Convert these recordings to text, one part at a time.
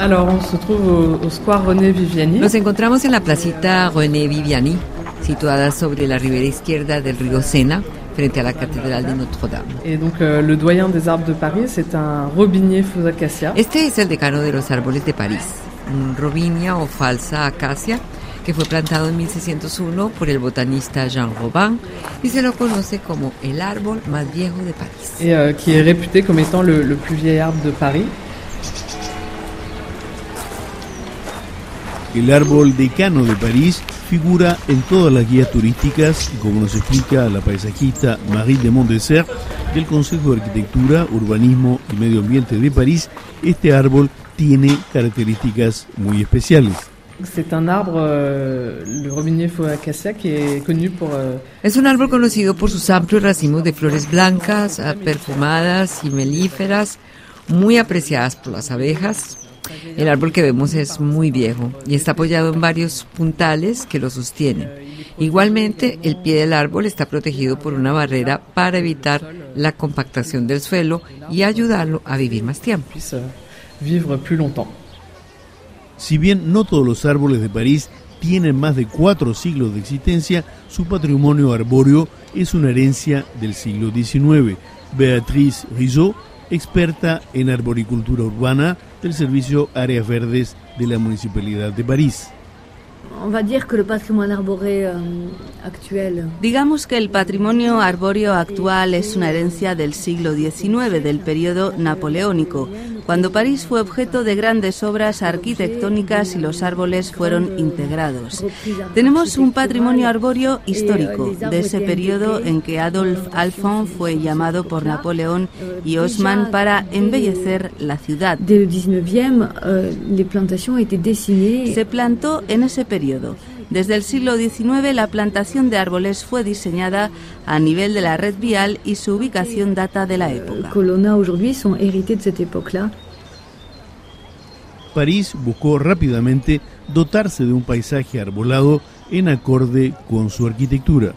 Alors, on se trouve au, Square René Viviani. Nos encontramos en la placita René Viviani, situada sobre la ribera izquierda del río Sena, frente a la catedral de Notre-Dame. Et donc, euh, le doyen des arbres de Paris, c'est un robinier faux acacia. Este es el decano de los árboles de París, un robinia o falsa acacia que fue plantado en 1601 por el botanista Jean Robin y se lo conoce como el árbol más viejo de París. Et euh, qui est réputé comme étant le, le plus vieil arbre de Paris. El árbol decano de París figura en todas las guías turísticas y como nos explica la paisajista Marie de Montdesert del Consejo de Arquitectura, Urbanismo y Medio Ambiente de París, este árbol tiene características muy especiales. Euh. Euh, es un árbol conocido por sus amplios racimos de flores blancas, perfumadas y melíferas, muy apreciadas por las abejas, el árbol que vemos es muy viejo y está apoyado en varios puntales que lo sostienen. Igualmente, el pie del árbol está protegido por una barrera para evitar la compactación del suelo y ayudarlo a vivir más tiempo. Si bien no todos los árboles de París tienen más de cuatro siglos de existencia, su patrimonio arbóreo es una herencia del siglo XIX. Beatriz Rizot experta en arboricultura urbana del Servicio Áreas Verdes de la Municipalidad de París. Euh, Digamos que el patrimonio arbóreo actual es una herencia del siglo XIX, del periodo napoleónico, cuando París fue objeto de grandes obras arquitectónicas y los árboles fueron integrados. Tenemos un patrimonio arbóreo histórico de ese periodo en que Adolf Alphon fue llamado por Napoleón y Haussmann para embellecer la ciudad. Se plantó en ese periodo. Desde el siglo XIX la plantación de árboles fue diseñada a nivel de la red vial y su ubicación data de la época. París buscó rápidamente dotarse de un paisaje arbolado en acorde con su arquitectura.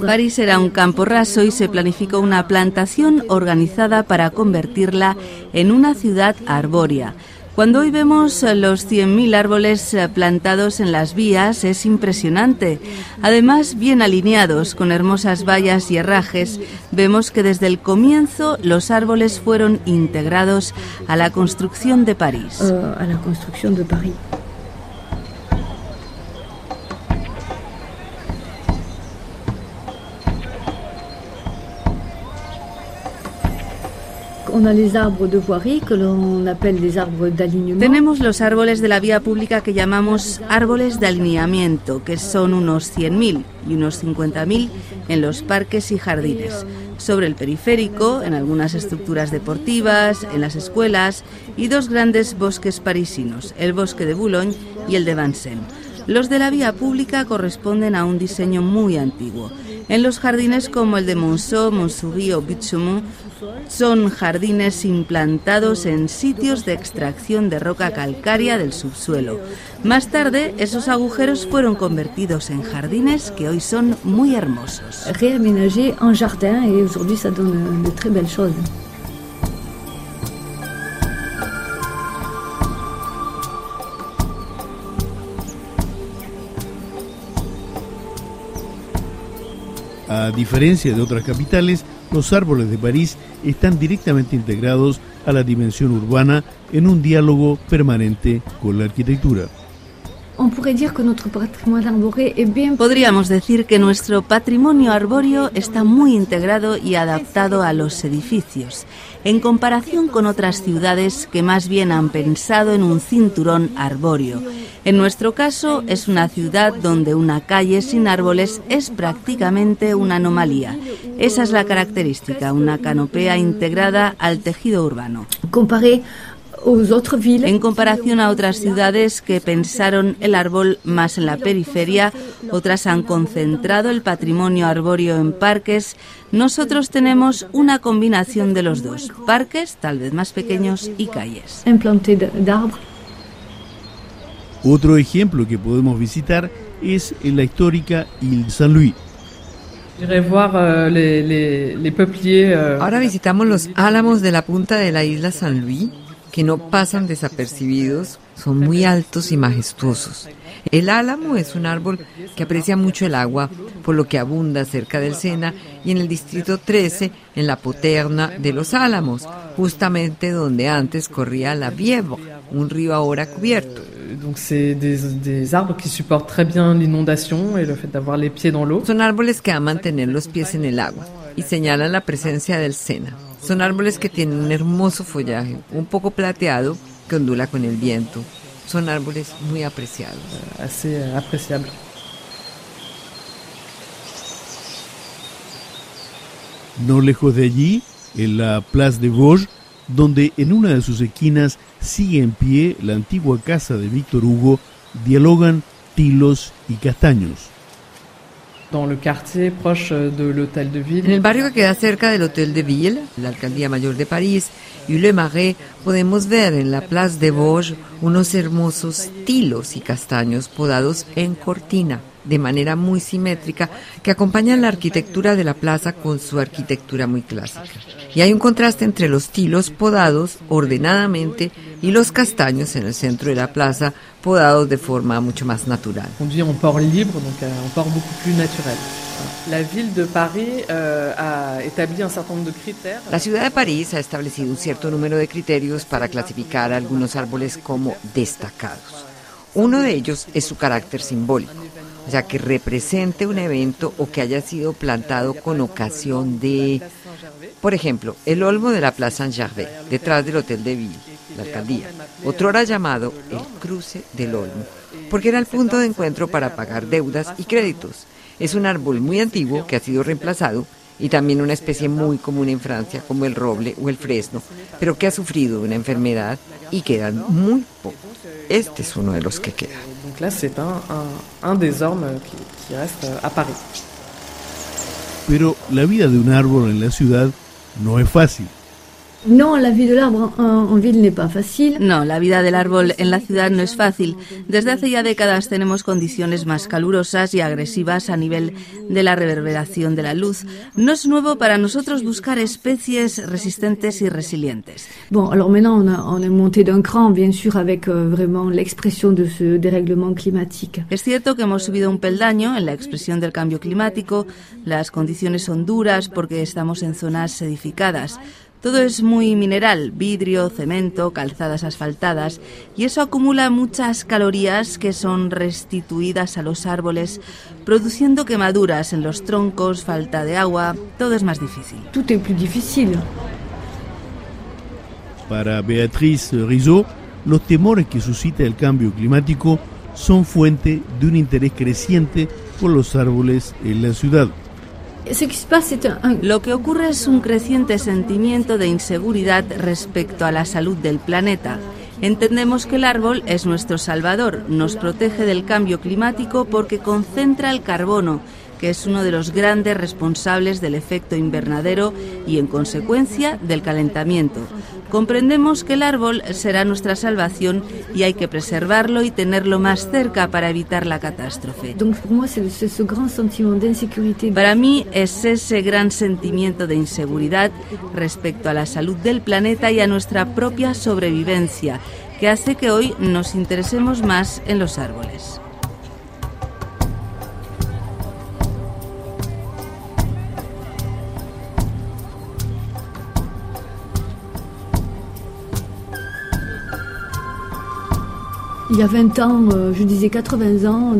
París era un campo raso y se planificó una plantación organizada para convertirla en una ciudad arbórea. Cuando hoy vemos los 100.000 árboles plantados en las vías es impresionante. Además, bien alineados, con hermosas vallas y herrajes, vemos que desde el comienzo los árboles fueron integrados a la construcción de París. Eh, a la construcción de París. Tenemos los árboles de la vía pública que llamamos árboles de alineamiento, que son unos 100.000 y unos 50.000 en los parques y jardines. Sobre el periférico, en algunas estructuras deportivas, en las escuelas y dos grandes bosques parisinos, el bosque de Boulogne y el de Vincennes. Los de la vía pública corresponden a un diseño muy antiguo. En los jardines como el de Monceau, Montsouris o Bichemont son jardines implantados en sitios de extracción de roca calcárea del subsuelo. Más tarde, esos agujeros fueron convertidos en jardines que hoy son muy hermosos. Réaménagé en jardin et aujourd'hui ça donne de très belles choses. A diferencia de otras capitales, los árboles de París están directamente integrados a la dimensión urbana en un diálogo permanente con la arquitectura. Podríamos decir que nuestro patrimonio arbóreo está muy integrado y adaptado a los edificios, en comparación con otras ciudades que más bien han pensado en un cinturón arbóreo. En nuestro caso, es una ciudad donde una calle sin árboles es prácticamente una anomalía. Esa es la característica, una canopea integrada al tejido urbano. En comparación a otras ciudades que pensaron el árbol más en la periferia, otras han concentrado el patrimonio arbóreo en parques, nosotros tenemos una combinación de los dos, parques tal vez más pequeños y calles. Otro ejemplo que podemos visitar es en la histórica Ile Saint-Louis. Ahora visitamos los álamos de la punta de la isla San Luis, que no pasan desapercibidos, son muy altos y majestuosos. El álamo es un árbol que aprecia mucho el agua, por lo que abunda cerca del Sena y en el distrito 13, en la Poterna de los Álamos, justamente donde antes corría la Bièvre, un río ahora cubierto. Donc c'est des, des, arbres qui supportent très bien l'inondation et le fait d'avoir les pieds dans l'eau. Son árboles que aman tener los pies en el agua y señalan la presencia del Sena. Son árboles que tienen un hermoso follaje, un poco plateado, que ondula con el viento. Son árboles muy apreciados. Assez apreciables. No lejos de allí, en la Place de Vosges, donde en una de sus esquinas sigue en pie la antigua casa de Víctor Hugo, dialogan tilos y castaños. En el barrio que queda cerca del Hotel de Ville, la alcaldía mayor de París, y Le Marais, podemos ver en la Place de Vosges unos hermosos tilos y castaños podados en cortina de manera muy simétrica que acompañan la arquitectura de la plaza con su arquitectura muy clásica. Y hay un contraste entre los tilos podados ordenadamente y los castaños en el centro de la plaza podados de forma mucho más natural. La ciudad de París ha establecido un cierto número de criterios para clasificar algunos árboles como destacados. Uno de ellos es su carácter simbólico o sea, que represente un evento o que haya sido plantado con ocasión de, por ejemplo, el olmo de la Plaza Saint-Gervais, detrás del Hotel de Ville, la alcaldía. Otro era llamado el cruce del olmo, porque era el punto de encuentro para pagar deudas y créditos. Es un árbol muy antiguo que ha sido reemplazado y también una especie muy común en Francia como el roble o el fresno, pero que ha sufrido una enfermedad y quedan muy pocos. Este es uno de los que queda. Donc là, c'est un, un, un, des ormes qui, qui reste à Paris. Pero la vida de un árbol en la ciudad no es fácil. No, la vida del árbol en ville n'est pas facile. No, la vida del árbol en la ciudad no es fácil. Desde hace ya décadas tenemos condiciones más calurosas y agresivas a nivel de la reverberación de la luz. No es nuevo para nosotros buscar especies resistentes y resilientes. Bon, alors maintenant on, a, on est monté d'un cran, bien sûr, avec euh, vraiment l'expression de ce dérèglement climatique. Es cierto que hemos subido un peldaño en la expresión del cambio climático. Las condiciones son duras porque estamos en zonas sedificadas. Todo es muy mineral, vidrio, cemento, calzadas asfaltadas, y eso acumula muchas calorías que son restituidas a los árboles, produciendo quemaduras en los troncos, falta de agua, todo es más difícil. Tout est plus difficile. Para Beatriz Rizzo, los temores que suscita el cambio climático son fuente de un interés creciente por los árboles en la ciudad. Lo que ocurre es un creciente sentimiento de inseguridad respecto a la salud del planeta. Entendemos que el árbol es nuestro salvador, nos protege del cambio climático porque concentra el carbono que es uno de los grandes responsables del efecto invernadero y, en consecuencia, del calentamiento. Comprendemos que el árbol será nuestra salvación y hay que preservarlo y tenerlo más cerca para evitar la catástrofe. Para mí es ese gran sentimiento de inseguridad respecto a la salud del planeta y a nuestra propia sobrevivencia que hace que hoy nos interesemos más en los árboles. Il y a 20 ans, je disais 80 ans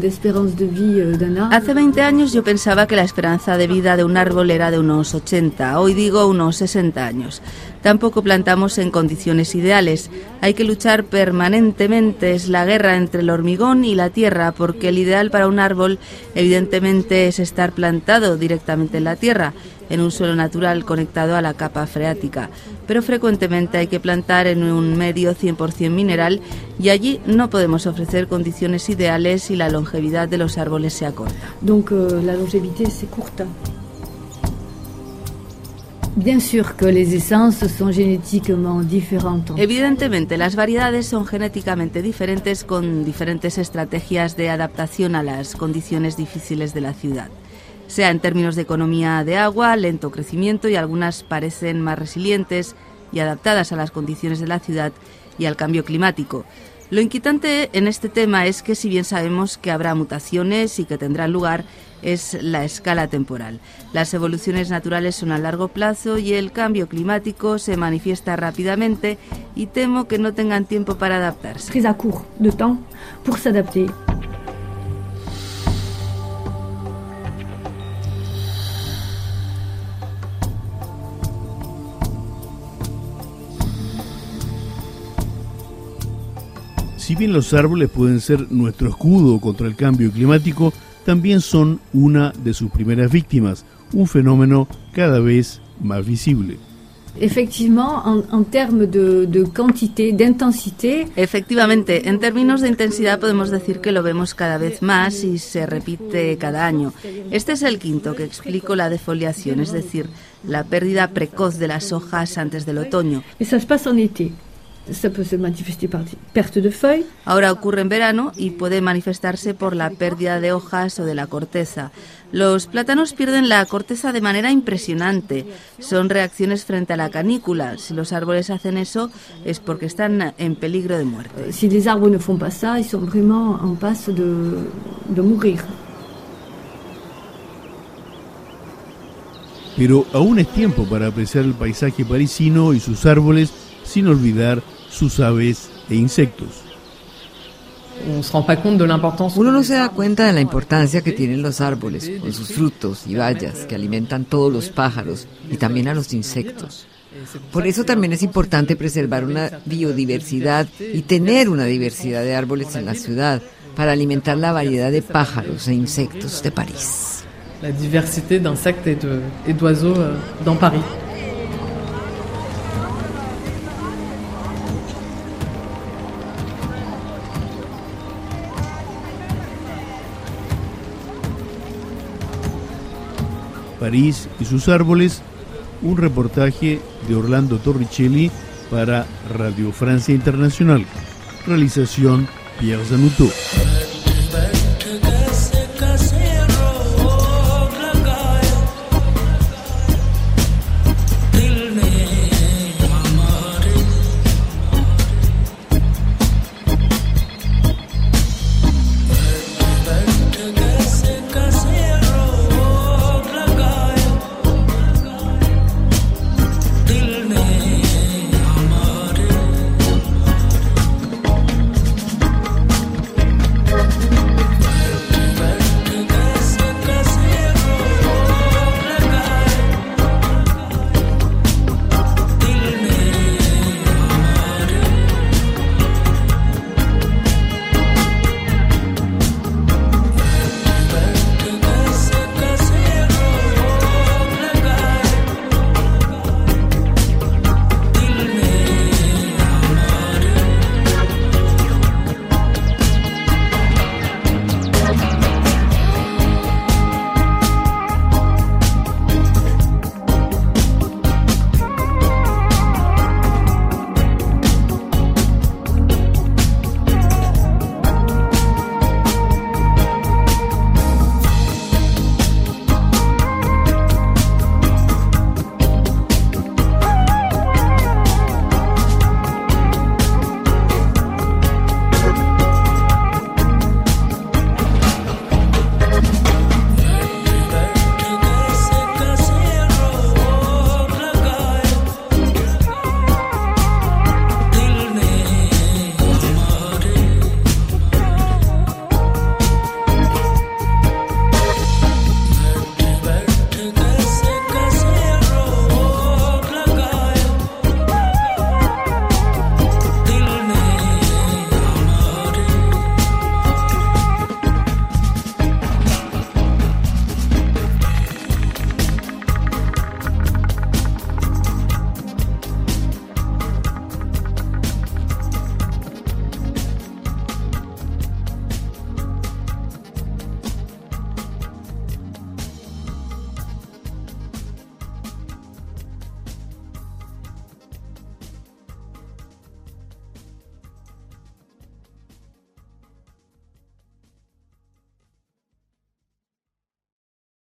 d'espérance de, de, vie d'un arbre. Hace 20 años yo pensaba que la esperanza de vida de un árbol era de unos 80, hoy digo unos 60 años. Tampoco plantamos en condiciones ideales. Hay que luchar permanentemente. Es la guerra entre el hormigón y la tierra, porque el ideal para un árbol evidentemente es estar plantado directamente en la tierra, en un suelo natural conectado a la capa freática. Pero frecuentemente hay que plantar en un medio 100% mineral y allí no podemos ofrecer condiciones ideales y la longevidad de los árboles se acorta. Donc euh, la longévité c'est courte. Bien sûr que les essences sont génétiquement différentes. Evidentemente, las variedades son genéticamente diferentes con diferentes estrategias de adaptación a las condiciones difíciles de la ciudad. sea en términos de economía de agua, lento crecimiento y algunas parecen más resilientes y adaptadas a las condiciones de la ciudad y al cambio climático. Lo inquietante en este tema es que si bien sabemos que habrá mutaciones y que tendrán lugar, es la escala temporal. Las evoluciones naturales son a largo plazo y el cambio climático se manifiesta rápidamente y temo que no tengan tiempo para adaptarse. de temps pour s'adapter. Si bien los árboles pueden ser nuestro escudo contra el cambio climático, también son una de sus primeras víctimas, un fenómeno cada vez más visible. En, en de, de. Efectivamente, en términos de intensidad podemos decir que lo vemos cada vez más y se repite cada año. Este es el quinto que explico la defoliación, es decir, la pérdida precoz de las hojas antes del otoño. Ça se passe en se manifester par perte de feuilles. Ahora ocurre en verano y puede manifestarse por la pérdida de hojas o de la corteza. Los plátanos pierden la corteza de manera impresionante. Son reacciones frente a la canícula. Si los árboles hacen eso es porque están en peligro de muerte. Si les arbres ne font pas ça, ils sont vraiment en passe de, de mourir. Pero aún es tiempo para apreciar el paisaje parisino y sus árboles sin olvidar sus aves e insectos. Uno no se da cuenta de la importancia que tienen los árboles con sus frutos y bayas que alimentan todos los pájaros y también a los insectos. Por eso también es importante preservar una biodiversidad y tener una diversidad de árboles en la ciudad para alimentar la variedad de pájaros e insectos de París. La diversidad de insectos y d'oiseaux en París. París y sus árboles, un reportaje de Orlando Torricelli para Radio Francia Internacional. Realización Pierre Zanuto.